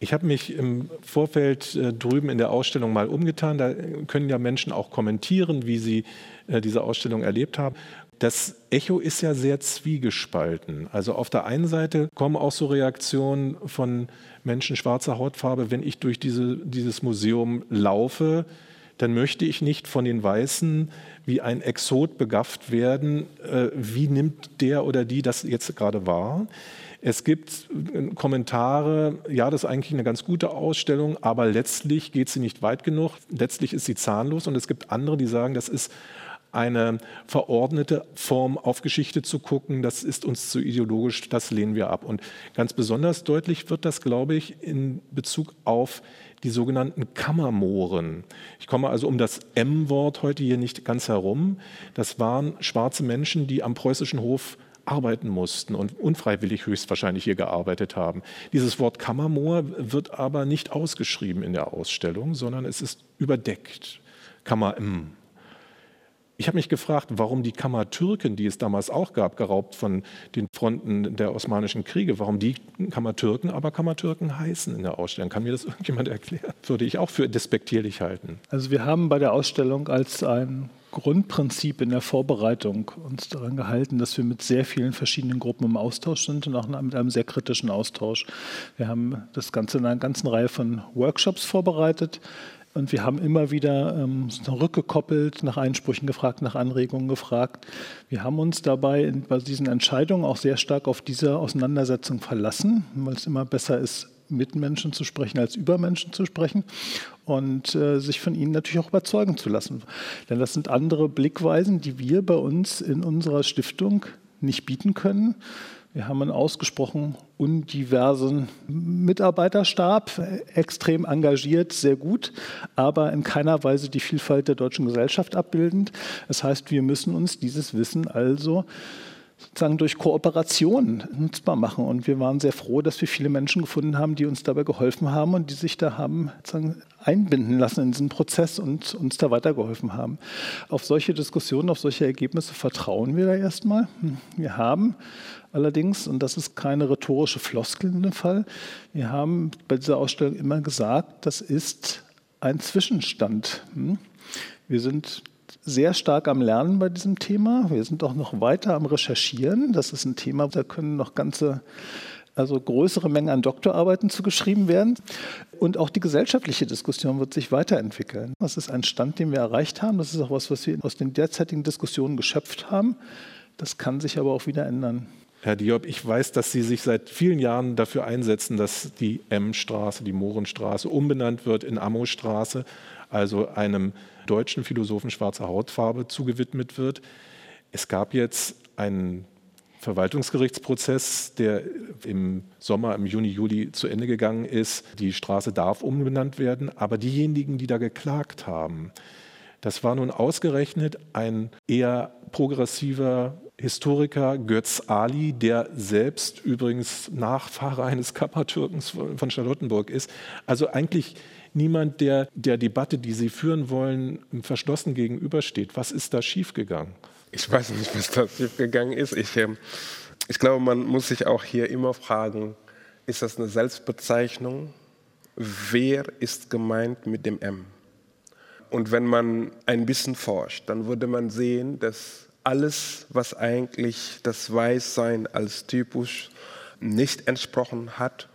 Ich habe mich im Vorfeld äh, drüben in der Ausstellung mal umgetan. Da können ja Menschen auch kommentieren, wie sie äh, diese Ausstellung erlebt haben. Das Echo ist ja sehr zwiegespalten. Also auf der einen Seite kommen auch so Reaktionen von Menschen schwarzer Hautfarbe, wenn ich durch diese, dieses Museum laufe, dann möchte ich nicht von den Weißen wie ein Exot begafft werden. Äh, wie nimmt der oder die das jetzt gerade wahr? Es gibt äh, Kommentare, ja, das ist eigentlich eine ganz gute Ausstellung, aber letztlich geht sie nicht weit genug. Letztlich ist sie zahnlos. Und es gibt andere, die sagen, das ist eine verordnete Form auf Geschichte zu gucken, das ist uns zu ideologisch, das lehnen wir ab. Und ganz besonders deutlich wird das, glaube ich, in Bezug auf die sogenannten Kammermohren. Ich komme also um das M-Wort heute hier nicht ganz herum. Das waren schwarze Menschen, die am preußischen Hof arbeiten mussten und unfreiwillig höchstwahrscheinlich hier gearbeitet haben. Dieses Wort Kammermoor wird aber nicht ausgeschrieben in der Ausstellung, sondern es ist überdeckt. Kammer M. Ich habe mich gefragt, warum die Kammertürken, die es damals auch gab, geraubt von den Fronten der osmanischen Kriege, warum die Kammertürken aber Kammertürken heißen in der Ausstellung. Kann mir das (laughs) irgendjemand erklären? Würde ich auch für despektierlich halten. Also wir haben bei der Ausstellung als ein Grundprinzip in der Vorbereitung uns daran gehalten, dass wir mit sehr vielen verschiedenen Gruppen im Austausch sind und auch mit einem sehr kritischen Austausch. Wir haben das Ganze in einer ganzen Reihe von Workshops vorbereitet. Und wir haben immer wieder ähm, rückgekoppelt, nach Einsprüchen gefragt, nach Anregungen gefragt. Wir haben uns dabei in, bei diesen Entscheidungen auch sehr stark auf diese Auseinandersetzung verlassen, weil es immer besser ist, mit Menschen zu sprechen, als über Menschen zu sprechen und äh, sich von ihnen natürlich auch überzeugen zu lassen. Denn das sind andere Blickweisen, die wir bei uns in unserer Stiftung nicht bieten können. Wir haben einen ausgesprochen undiversen Mitarbeiterstab, extrem engagiert, sehr gut, aber in keiner Weise die Vielfalt der deutschen Gesellschaft abbildend. Das heißt, wir müssen uns dieses Wissen also sozusagen durch Kooperation nutzbar machen. Und wir waren sehr froh, dass wir viele Menschen gefunden haben, die uns dabei geholfen haben und die sich da haben einbinden lassen in diesen Prozess und uns da weitergeholfen haben. Auf solche Diskussionen, auf solche Ergebnisse vertrauen wir da erstmal. Wir haben allerdings, und das ist keine rhetorische Floskel in dem Fall, wir haben bei dieser Ausstellung immer gesagt, das ist ein Zwischenstand. Wir sind sehr stark am Lernen bei diesem Thema. Wir sind auch noch weiter am Recherchieren. Das ist ein Thema, da können noch ganze, also größere Mengen an Doktorarbeiten zugeschrieben werden. Und auch die gesellschaftliche Diskussion wird sich weiterentwickeln. Das ist ein Stand, den wir erreicht haben. Das ist auch was, was wir aus den derzeitigen Diskussionen geschöpft haben. Das kann sich aber auch wieder ändern. Herr Diop, ich weiß, dass Sie sich seit vielen Jahren dafür einsetzen, dass die M-Straße, die Mohrenstraße, umbenannt wird in Ammo-Straße, also einem deutschen Philosophen schwarzer Hautfarbe zugewidmet wird. Es gab jetzt einen Verwaltungsgerichtsprozess, der im Sommer, im Juni, Juli zu Ende gegangen ist. Die Straße darf umbenannt werden, aber diejenigen, die da geklagt haben, das war nun ausgerechnet ein eher progressiver Historiker Götz Ali, der selbst übrigens Nachfahre eines Kammertürkens von Charlottenburg ist. Also eigentlich niemand, der der Debatte, die Sie führen wollen, verschlossen gegenübersteht. Was ist da schiefgegangen? Ich weiß nicht, was da schiefgegangen ist. Ich, äh, ich glaube, man muss sich auch hier immer fragen, ist das eine Selbstbezeichnung? Wer ist gemeint mit dem M? Und wenn man ein bisschen forscht, dann würde man sehen, dass alles, was eigentlich das Weißsein als typisch nicht entsprochen hat,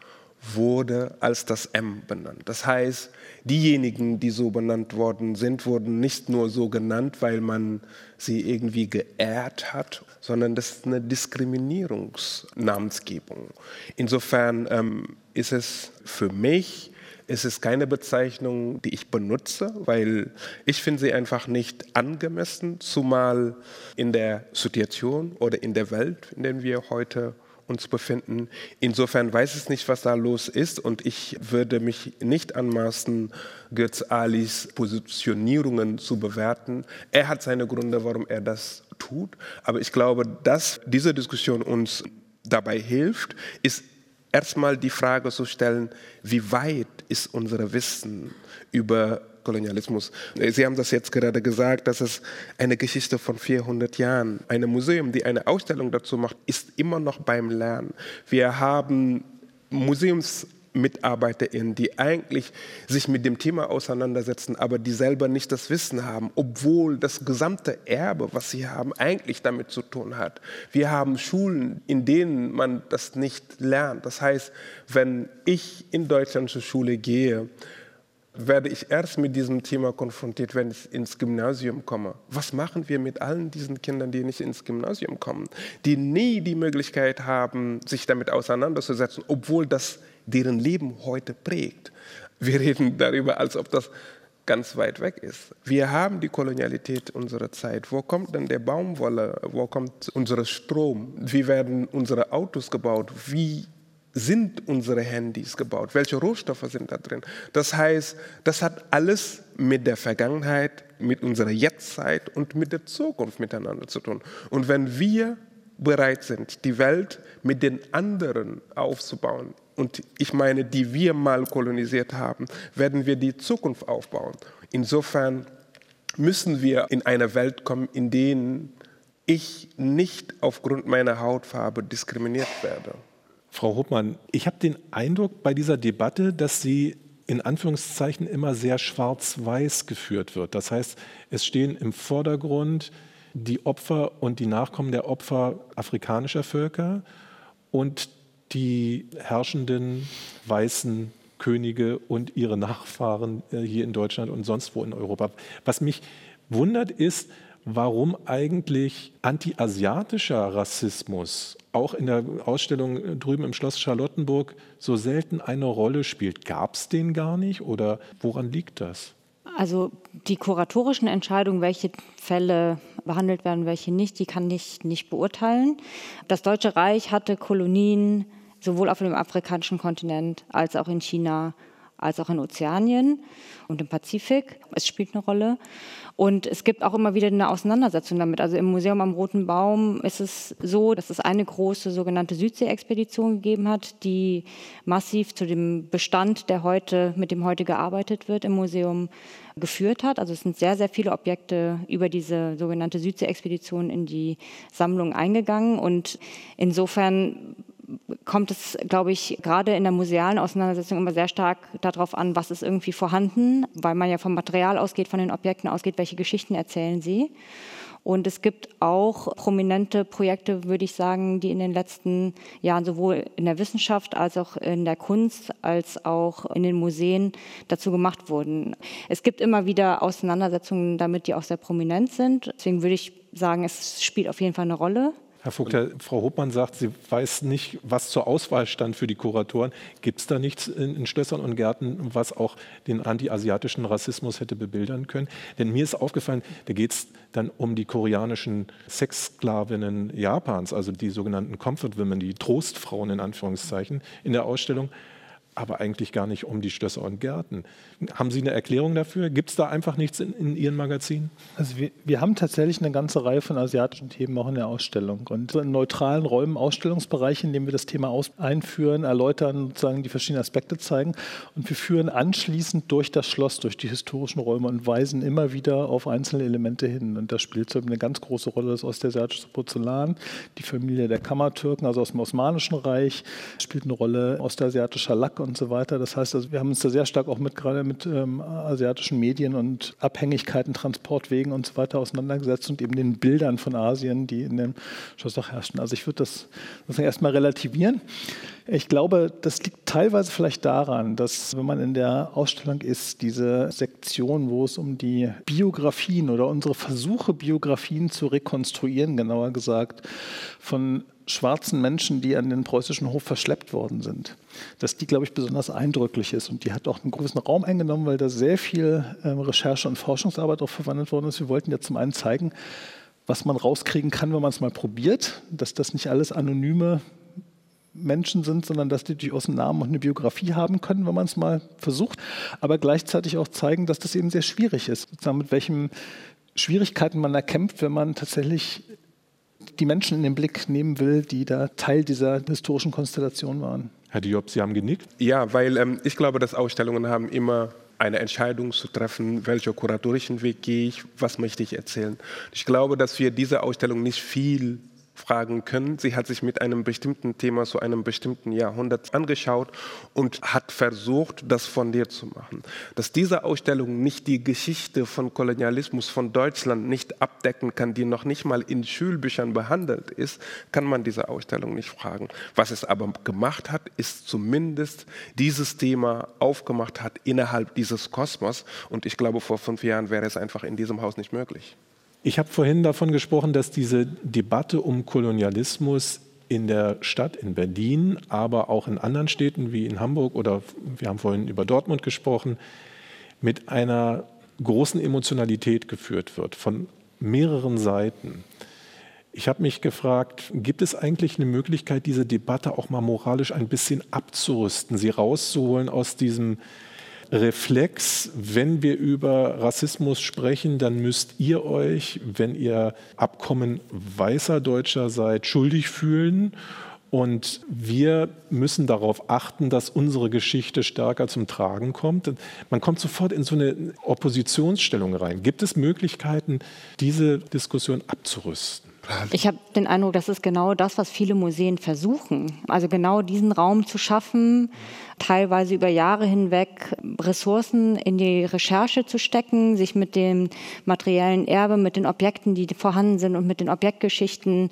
wurde als das M benannt. Das heißt, diejenigen, die so benannt worden sind, wurden nicht nur so genannt, weil man sie irgendwie geehrt hat, sondern das ist eine Diskriminierungsnamensgebung. Insofern ähm, ist es für mich es keine Bezeichnung, die ich benutze, weil ich finde sie einfach nicht angemessen, zumal in der Situation oder in der Welt, in der wir heute uns befinden. Insofern weiß ich nicht, was da los ist und ich würde mich nicht anmaßen, Götz Alis Positionierungen zu bewerten. Er hat seine Gründe, warum er das tut. Aber ich glaube, dass diese Diskussion uns dabei hilft, ist erstmal die Frage zu stellen, wie weit ist unser Wissen über Kolonialismus. Sie haben das jetzt gerade gesagt, dass es eine Geschichte von 400 Jahren. Ein Museum, die eine Ausstellung dazu macht, ist immer noch beim Lernen. Wir haben Museums MitarbeiterInnen, die eigentlich sich mit dem Thema auseinandersetzen, aber die selber nicht das Wissen haben, obwohl das gesamte Erbe, was sie haben, eigentlich damit zu tun hat. Wir haben Schulen, in denen man das nicht lernt. Das heißt, wenn ich in Deutschland zur Schule gehe, werde ich erst mit diesem Thema konfrontiert, wenn ich ins Gymnasium komme. Was machen wir mit allen diesen Kindern, die nicht ins Gymnasium kommen, die nie die Möglichkeit haben, sich damit auseinanderzusetzen, obwohl das deren Leben heute prägt? Wir reden darüber, als ob das ganz weit weg ist. Wir haben die Kolonialität unserer Zeit. Wo kommt denn der Baumwolle? Wo kommt unser Strom? Wie werden unsere Autos gebaut? Wie sind unsere Handys gebaut? Welche Rohstoffe sind da drin? Das heißt, das hat alles mit der Vergangenheit, mit unserer Jetztzeit und mit der Zukunft miteinander zu tun. Und wenn wir bereit sind, die Welt mit den anderen aufzubauen, und ich meine, die wir mal kolonisiert haben, werden wir die Zukunft aufbauen. Insofern müssen wir in eine Welt kommen, in der ich nicht aufgrund meiner Hautfarbe diskriminiert werde. Frau Hopmann, ich habe den Eindruck bei dieser Debatte, dass sie in Anführungszeichen immer sehr schwarz-weiß geführt wird. Das heißt, es stehen im Vordergrund die Opfer und die Nachkommen der Opfer afrikanischer Völker und die herrschenden weißen Könige und ihre Nachfahren äh, hier in Deutschland und sonst wo in Europa. Was mich wundert ist, warum eigentlich antiasiatischer Rassismus auch in der Ausstellung drüben im Schloss Charlottenburg so selten eine Rolle spielt. Gab es den gar nicht oder woran liegt das? Also die kuratorischen Entscheidungen, welche Fälle behandelt werden, welche nicht, die kann ich nicht beurteilen. Das Deutsche Reich hatte Kolonien sowohl auf dem afrikanischen Kontinent als auch in China als auch in Ozeanien und im Pazifik. Es spielt eine Rolle. Und es gibt auch immer wieder eine Auseinandersetzung damit. Also im Museum am Roten Baum ist es so, dass es eine große sogenannte Südsee-Expedition gegeben hat, die massiv zu dem Bestand, der heute, mit dem heute gearbeitet wird im Museum, geführt hat. Also es sind sehr, sehr viele Objekte über diese sogenannte Südsee-Expedition in die Sammlung eingegangen. Und insofern kommt es, glaube ich, gerade in der musealen Auseinandersetzung immer sehr stark darauf an, was ist irgendwie vorhanden, weil man ja vom Material ausgeht, von den Objekten ausgeht, welche Geschichten erzählen sie. Und es gibt auch prominente Projekte, würde ich sagen, die in den letzten Jahren sowohl in der Wissenschaft als auch in der Kunst als auch in den Museen dazu gemacht wurden. Es gibt immer wieder Auseinandersetzungen damit, die auch sehr prominent sind. Deswegen würde ich sagen, es spielt auf jeden Fall eine Rolle. Herr Vogt, Frau Hopmann sagt, sie weiß nicht, was zur Auswahl stand für die Kuratoren. Gibt es da nichts in, in, Schlössern und Gärten, was auch den antiasiatischen Rassismus hätte bebildern können? Denn mir ist aufgefallen, da geht es dann um die koreanischen Sexsklavinnen Japans, also die sogenannten Comfort Women, die Trostfrauen in Anführungszeichen in der Ausstellung aber eigentlich gar nicht um die Schlösser und Gärten. Haben Sie eine Erklärung dafür? Gibt es da einfach nichts in, in Ihren Magazinen? Also wir, wir, haben tatsächlich eine ganze Reihe von asiatischen Themen auch in der Ausstellung. Und in neutralen Räumen, Ausstellungsbereichen, in denen wir das Thema aus einführen, erläutern, sozusagen die verschiedenen Aspekte zeigen. Und wir führen anschließend durch das Schloss, durch die historischen Räume und weisen immer wieder auf einzelne Elemente hin. Und da spielt eine ganz große Rolle das ostasiatische Porzellan, die Familie der Kammertürken, also aus dem Osmanischen Reich, spielt eine Rolle ostasiatischer Lack so weiter. Das heißt, also wir haben uns da sehr stark auch mit gerade mit ähm, asiatischen Medien und Abhängigkeiten, Transportwegen und so weiter auseinandergesetzt und eben den Bildern von Asien, die in dem Schloss auch herrschten. Also ich würde das erstmal relativieren. Ich glaube, das liegt teilweise vielleicht daran, dass wenn man in der Ausstellung ist, diese Sektion, wo es um die Biografien oder unsere Versuche, Biografien zu rekonstruieren, genauer gesagt, von schwarzen Menschen, die an den preußischen Hof verschleppt worden sind, dass die, glaube ich, besonders eindrücklich ist. Und die hat auch einen gewissen Raum eingenommen, weil da sehr viel ähm, Recherche und Forschungsarbeit auch verwandelt worden ist. Wir wollten ja zum einen zeigen, was man rauskriegen kann, wenn man es mal probiert, dass das nicht alles anonyme Menschen sind, sondern dass die durchaus einen Namen und eine Biografie haben können, wenn man es mal versucht, aber gleichzeitig auch zeigen, dass das eben sehr schwierig ist, sozusagen mit welchen Schwierigkeiten man erkämpft, wenn man tatsächlich die Menschen in den Blick nehmen will, die da Teil dieser historischen Konstellation waren. Herr Diop, Sie haben genickt? Ja, weil ähm, ich glaube, dass Ausstellungen haben immer eine Entscheidung zu treffen, welcher kuratorischen Weg gehe ich, was möchte ich erzählen. Ich glaube, dass wir diese Ausstellung nicht viel fragen können. Sie hat sich mit einem bestimmten Thema zu einem bestimmten Jahrhundert angeschaut und hat versucht, das von dir zu machen. Dass diese Ausstellung nicht die Geschichte von Kolonialismus von Deutschland nicht abdecken kann, die noch nicht mal in Schulbüchern behandelt ist, kann man diese Ausstellung nicht fragen. Was es aber gemacht hat, ist zumindest dieses Thema aufgemacht hat innerhalb dieses Kosmos. Und ich glaube, vor fünf Jahren wäre es einfach in diesem Haus nicht möglich. Ich habe vorhin davon gesprochen, dass diese Debatte um Kolonialismus in der Stadt, in Berlin, aber auch in anderen Städten wie in Hamburg oder wir haben vorhin über Dortmund gesprochen, mit einer großen Emotionalität geführt wird, von mehreren Seiten. Ich habe mich gefragt, gibt es eigentlich eine Möglichkeit, diese Debatte auch mal moralisch ein bisschen abzurüsten, sie rauszuholen aus diesem Reflex, wenn wir über Rassismus sprechen, dann müsst ihr euch, wenn ihr Abkommen weißer Deutscher seid, schuldig fühlen. Und wir müssen darauf achten, dass unsere Geschichte stärker zum Tragen kommt. Man kommt sofort in so eine Oppositionsstellung rein. Gibt es Möglichkeiten, diese Diskussion abzurüsten? Ich habe den Eindruck, das ist genau das, was viele Museen versuchen. Also genau diesen Raum zu schaffen, teilweise über Jahre hinweg Ressourcen in die Recherche zu stecken, sich mit dem materiellen Erbe, mit den Objekten, die vorhanden sind und mit den Objektgeschichten,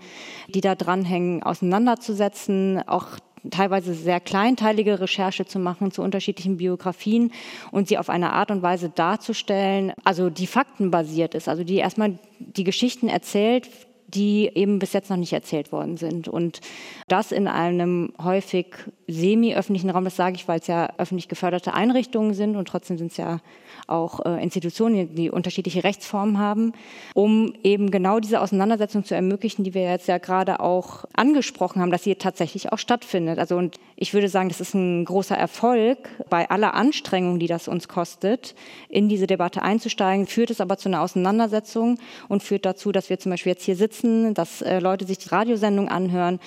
die da dranhängen, auseinanderzusetzen, auch teilweise sehr kleinteilige Recherche zu machen zu unterschiedlichen Biografien und sie auf eine Art und Weise darzustellen, also die faktenbasiert ist, also die erstmal die Geschichten erzählt, die eben bis jetzt noch nicht erzählt worden sind. Und das in einem häufig semi-öffentlichen Raum, das sage ich, weil es ja öffentlich geförderte Einrichtungen sind und trotzdem sind es ja auch äh, Institutionen, die unterschiedliche Rechtsformen haben, um eben genau diese Auseinandersetzung zu ermöglichen, die wir jetzt ja gerade auch angesprochen haben, dass sie tatsächlich auch stattfindet. Also und ich würde sagen, das ist ein großer Erfolg bei aller Anstrengung, die das uns kostet, in diese Debatte einzusteigen, führt es aber zu einer Auseinandersetzung und führt dazu, dass wir zum Beispiel jetzt hier sitzen, dass äh, Leute sich die Radiosendung anhören.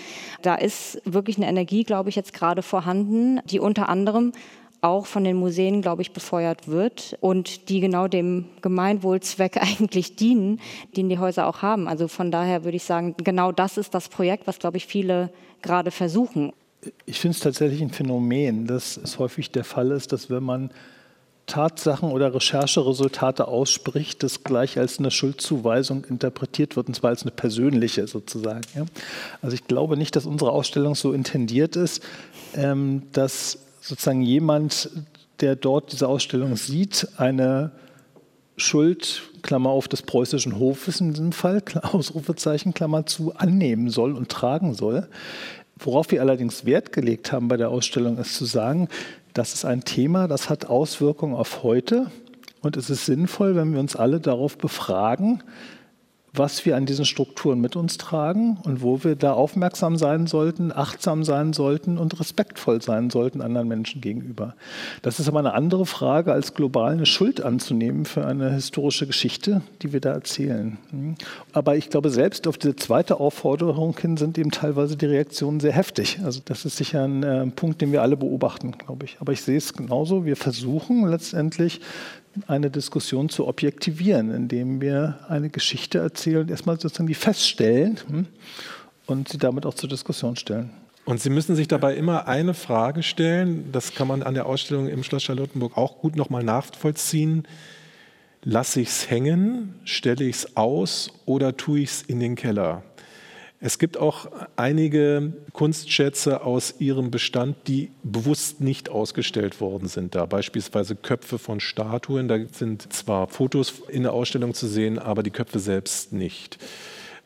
Da ist wirklich eine Energie, glaube ich, jetzt gerade vorhanden, die unter anderem auch von den Museen, glaube ich, befeuert wird und die genau dem Gemeinwohlzweck (laughs) eigentlich dienen, den die Häuser auch haben. Also von daher würde ich sagen, genau das ist das Projekt, was, glaube ich, viele gerade versuchen. Ich finde es tatsächlich ein Phänomen, dass es häufig der Fall ist, dass wenn man Tatsachen oder Rechercheresultate ausspricht, das gleich als eine Schuldzuweisung interpretiert wird, und zwar als eine persönliche sozusagen. Also ich glaube nicht, dass unsere Ausstellung so intendiert ist, dass sozusagen jemand, der dort diese Ausstellung sieht, eine Schuld, Klammer auf, des preußischen Hofes in diesem Fall, (laughs) Ausrufezeichen, Klammer zu, annehmen soll und tragen soll. Worauf wir allerdings Wert gelegt haben bei der Ausstellung, ist zu sagen, das ist ein Thema, das hat Auswirkungen auf heute. Und es ist sinnvoll, wenn wir uns alle darauf befragen, was wir an diesen Strukturen mit uns tragen und wo wir da aufmerksam sein sollten, achtsam sein sollten und respektvoll sein sollten anderen Menschen gegenüber. Das ist aber eine andere Frage, als global eine Schuld anzunehmen für eine historische Geschichte, die wir da erzählen. Aber ich glaube, selbst auf diese zweite Aufforderung hin sind eben teilweise die Reaktionen sehr heftig. Also das ist sicher ein äh, Punkt, den wir alle beobachten, glaube ich. Aber ich sehe es genauso. Wir versuchen letztendlich eine Diskussion zu objektivieren, indem wir eine Geschichte erzählen erstmal sozusagen die feststellen hm, und sie damit auch zur Diskussion stellen. Und Sie müssen sich dabei immer eine Frage stellen, das kann man an der Ausstellung im Schloss Charlottenburg auch gut nochmal nachvollziehen. Lasse ich es hängen, stelle ich es aus oder tue ich es in den Keller? Es gibt auch einige Kunstschätze aus ihrem Bestand, die bewusst nicht ausgestellt worden sind. Da beispielsweise Köpfe von Statuen. Da sind zwar Fotos in der Ausstellung zu sehen, aber die Köpfe selbst nicht.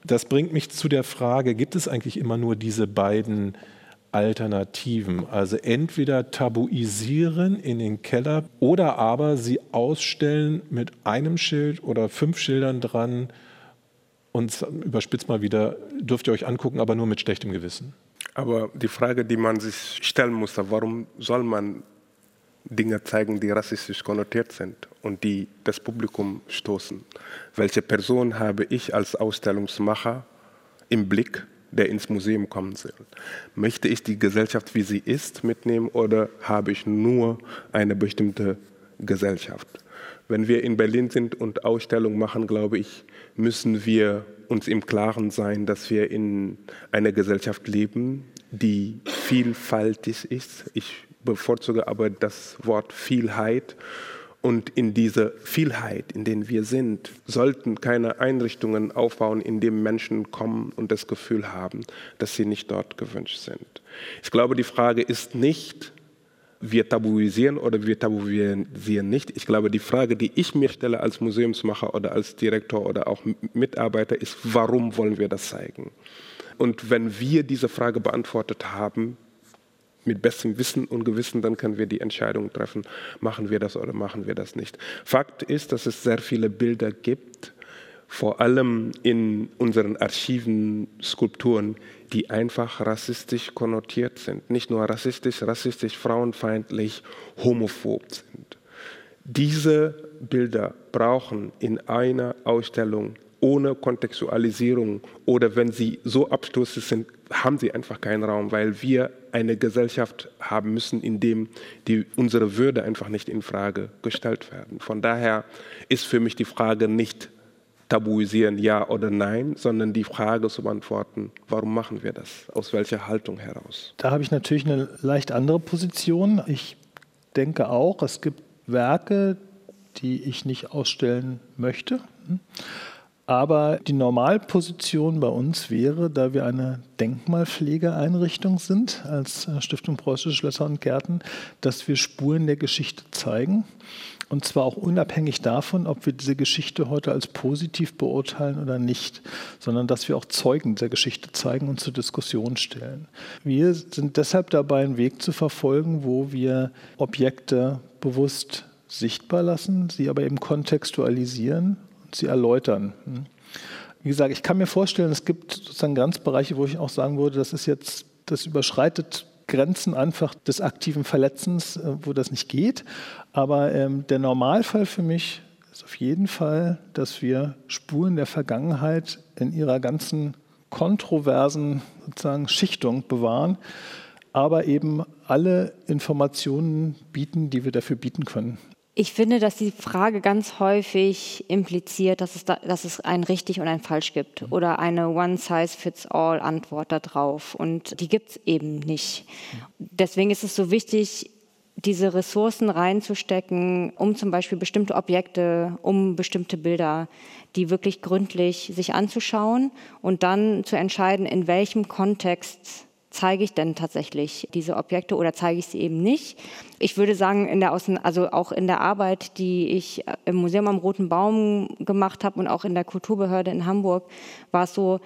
Das bringt mich zu der Frage, gibt es eigentlich immer nur diese beiden Alternativen? Also entweder tabuisieren in den Keller oder aber sie ausstellen mit einem Schild oder fünf Schildern dran und überspitzt mal wieder, dürft ihr euch angucken, aber nur mit schlechtem Gewissen. Aber die Frage, die man sich stellen muss, warum soll man Dinge zeigen, die rassistisch konnotiert sind und die das Publikum stoßen? Welche Person habe ich als Ausstellungsmacher im Blick, der ins Museum kommen soll? Möchte ich die Gesellschaft, wie sie ist, mitnehmen oder habe ich nur eine bestimmte Gesellschaft? Wenn wir in Berlin sind und Ausstellungen machen, glaube ich, müssen wir uns im Klaren sein, dass wir in einer Gesellschaft leben, die vielfältig ist. Ich bevorzuge aber das Wort Vielheit. Und in dieser Vielheit, in der wir sind, sollten keine Einrichtungen aufbauen, in denen Menschen kommen und das Gefühl haben, dass sie nicht dort gewünscht sind. Ich glaube, die Frage ist nicht, wir tabuisieren oder wir tabuisieren nicht. Ich glaube, die Frage, die ich mir stelle als Museumsmacher oder als Direktor oder auch Mitarbeiter, ist, warum wollen wir das zeigen? Und wenn wir diese Frage beantwortet haben, mit bestem Wissen und Gewissen, dann können wir die Entscheidung treffen, machen wir das oder machen wir das nicht. Fakt ist, dass es sehr viele Bilder gibt, vor allem in unseren Archiven, Skulpturen, die einfach rassistisch konnotiert sind. Nicht nur rassistisch, rassistisch, frauenfeindlich, homophob sind. Diese Bilder brauchen in einer Ausstellung ohne Kontextualisierung oder wenn sie so abstoßend sind, haben sie einfach keinen Raum, weil wir eine Gesellschaft haben müssen, in dem die, unsere Würde einfach nicht in Frage gestellt werden. Von daher ist für mich die Frage nicht tabuisieren, ja oder nein, sondern die Frage zu beantworten, warum machen wir das? Aus welcher Haltung heraus? Da habe ich natürlich eine leicht andere Position. Ich denke auch, es gibt Werke, die ich nicht ausstellen möchte. Aber die Normalposition bei uns wäre, da wir eine Denkmalpflegeeinrichtung sind, als Stiftung Preußische Schlösser und Gärten, dass wir Spuren der Geschichte zeigen. Und zwar auch unabhängig davon, ob wir diese Geschichte heute als positiv beurteilen oder nicht, sondern dass wir auch Zeugen der Geschichte zeigen und zur Diskussion stellen. Wir sind deshalb dabei, einen Weg zu verfolgen, wo wir Objekte bewusst sichtbar lassen, sie aber eben kontextualisieren sie erläutern. Wie gesagt, ich kann mir vorstellen, es gibt sozusagen Grenzbereiche, wo ich auch sagen würde, das ist jetzt, das überschreitet Grenzen einfach des aktiven Verletzens, äh, wo das nicht geht. Aber ähm, der Normalfall für mich ist auf jeden Fall, dass wir Spuren der Vergangenheit in ihrer ganzen kontroversen sozusagen Schichtung bewahren, aber eben alle Informationen bieten, die wir dafür bieten können. Ich finde, dass die Frage ganz häufig impliziert, dass es, da, dass es ein richtig und ein falsch gibt oder eine One-Size-Fits-All-Antwort darauf. Und die gibt es eben nicht. Deswegen ist es so wichtig, diese Ressourcen reinzustecken, um zum Beispiel bestimmte Objekte, um bestimmte Bilder, die wirklich gründlich sich anzuschauen und dann zu entscheiden, in welchem Kontext zeige ich denn tatsächlich diese Objekte oder zeige ich sie eben nicht. Ich würde sagen, in der Außen, also auch in der Arbeit, die ich im Museum am Roten Baum gemacht habe und auch in der Kulturbehörde in Hamburg, war es so,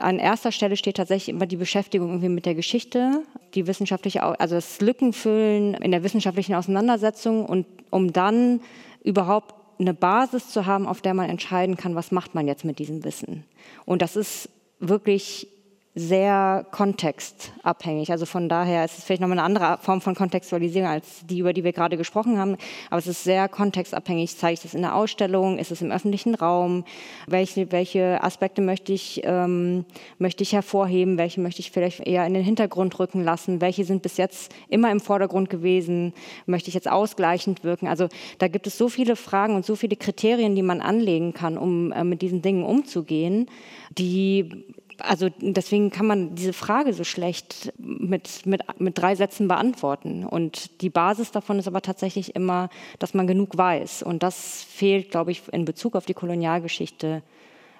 an erster Stelle steht tatsächlich immer die Beschäftigung irgendwie mit der Geschichte, die wissenschaftliche, also das Lückenfüllen in der wissenschaftlichen Auseinandersetzung und um dann überhaupt eine Basis zu haben, auf der man entscheiden kann, was macht man jetzt mit diesem Wissen. Und das ist wirklich sehr kontextabhängig. Also von daher ist es vielleicht nochmal eine andere Form von Kontextualisierung als die, über die wir gerade gesprochen haben. Aber es ist sehr kontextabhängig. Zeige ich das in der Ausstellung? Ist es im öffentlichen Raum? Welche, welche Aspekte möchte ich, ähm, möchte ich hervorheben? Welche möchte ich vielleicht eher in den Hintergrund rücken lassen? Welche sind bis jetzt immer im Vordergrund gewesen? Möchte ich jetzt ausgleichend wirken? Also da gibt es so viele Fragen und so viele Kriterien, die man anlegen kann, um äh, mit diesen Dingen umzugehen, die also deswegen kann man diese Frage so schlecht mit, mit, mit drei Sätzen beantworten. Und die Basis davon ist aber tatsächlich immer, dass man genug weiß. Und das fehlt, glaube ich, in Bezug auf die Kolonialgeschichte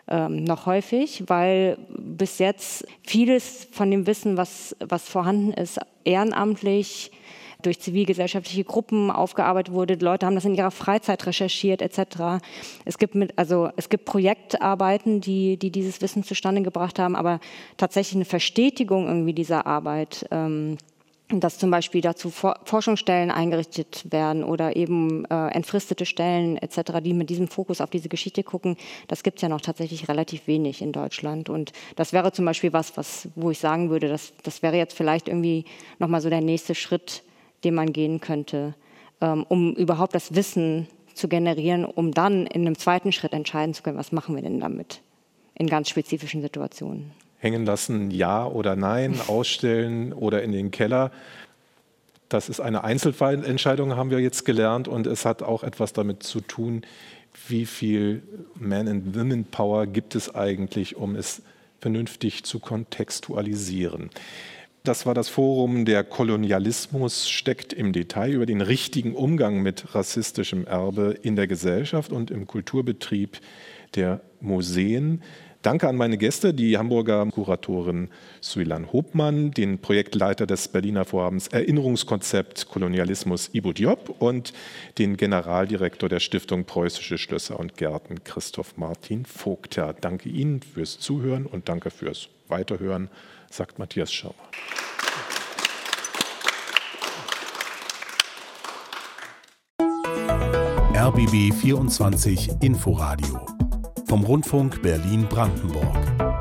ähm, noch häufig, weil bis jetzt vieles von dem Wissen, was, was vorhanden ist, ehrenamtlich durch zivilgesellschaftliche Gruppen aufgearbeitet wurde. Die Leute haben das in ihrer Freizeit recherchiert etc. Es gibt mit, also es gibt Projektarbeiten, die, die dieses Wissen zustande gebracht haben, aber tatsächlich eine Verstetigung irgendwie dieser Arbeit. Ähm, dass zum Beispiel dazu Forschungsstellen eingerichtet werden oder eben äh, entfristete Stellen etc., die mit diesem Fokus auf diese Geschichte gucken, das gibt es ja noch tatsächlich relativ wenig in Deutschland. Und das wäre zum Beispiel was, was wo ich sagen würde, dass, das wäre jetzt vielleicht irgendwie nochmal so der nächste Schritt, den man gehen könnte, ähm, um überhaupt das Wissen zu generieren, um dann in einem zweiten Schritt entscheiden zu können, was machen wir denn damit in ganz spezifischen Situationen. Hängen lassen, ja oder nein, (laughs) ausstellen oder in den Keller. das ist eine Einzelfallentscheidung, haben wir jetzt gelernt. Und es hat auch etwas damit zu tun, wie viel Man- and Women-Power gibt es eigentlich, um es vernünftig zu kontextualisieren. Das war das Forum Der Kolonialismus steckt im Detail über den richtigen Umgang mit rassistischem Erbe in der Gesellschaft und im Kulturbetrieb der Museen. Danke an meine Gäste, die Hamburger Kuratorin Suilan Hobmann, den Projektleiter des Berliner Vorhabens Erinnerungskonzept Kolonialismus Ibo Diop und den Generaldirektor der Stiftung Preußische Schlösser und Gärten Christoph Martin Vogt. Ja, danke Ihnen fürs Zuhören und danke fürs Weiterhören sagt Matthias Schirmer. RBB 24 Inforadio vom Rundfunk Berlin-Brandenburg.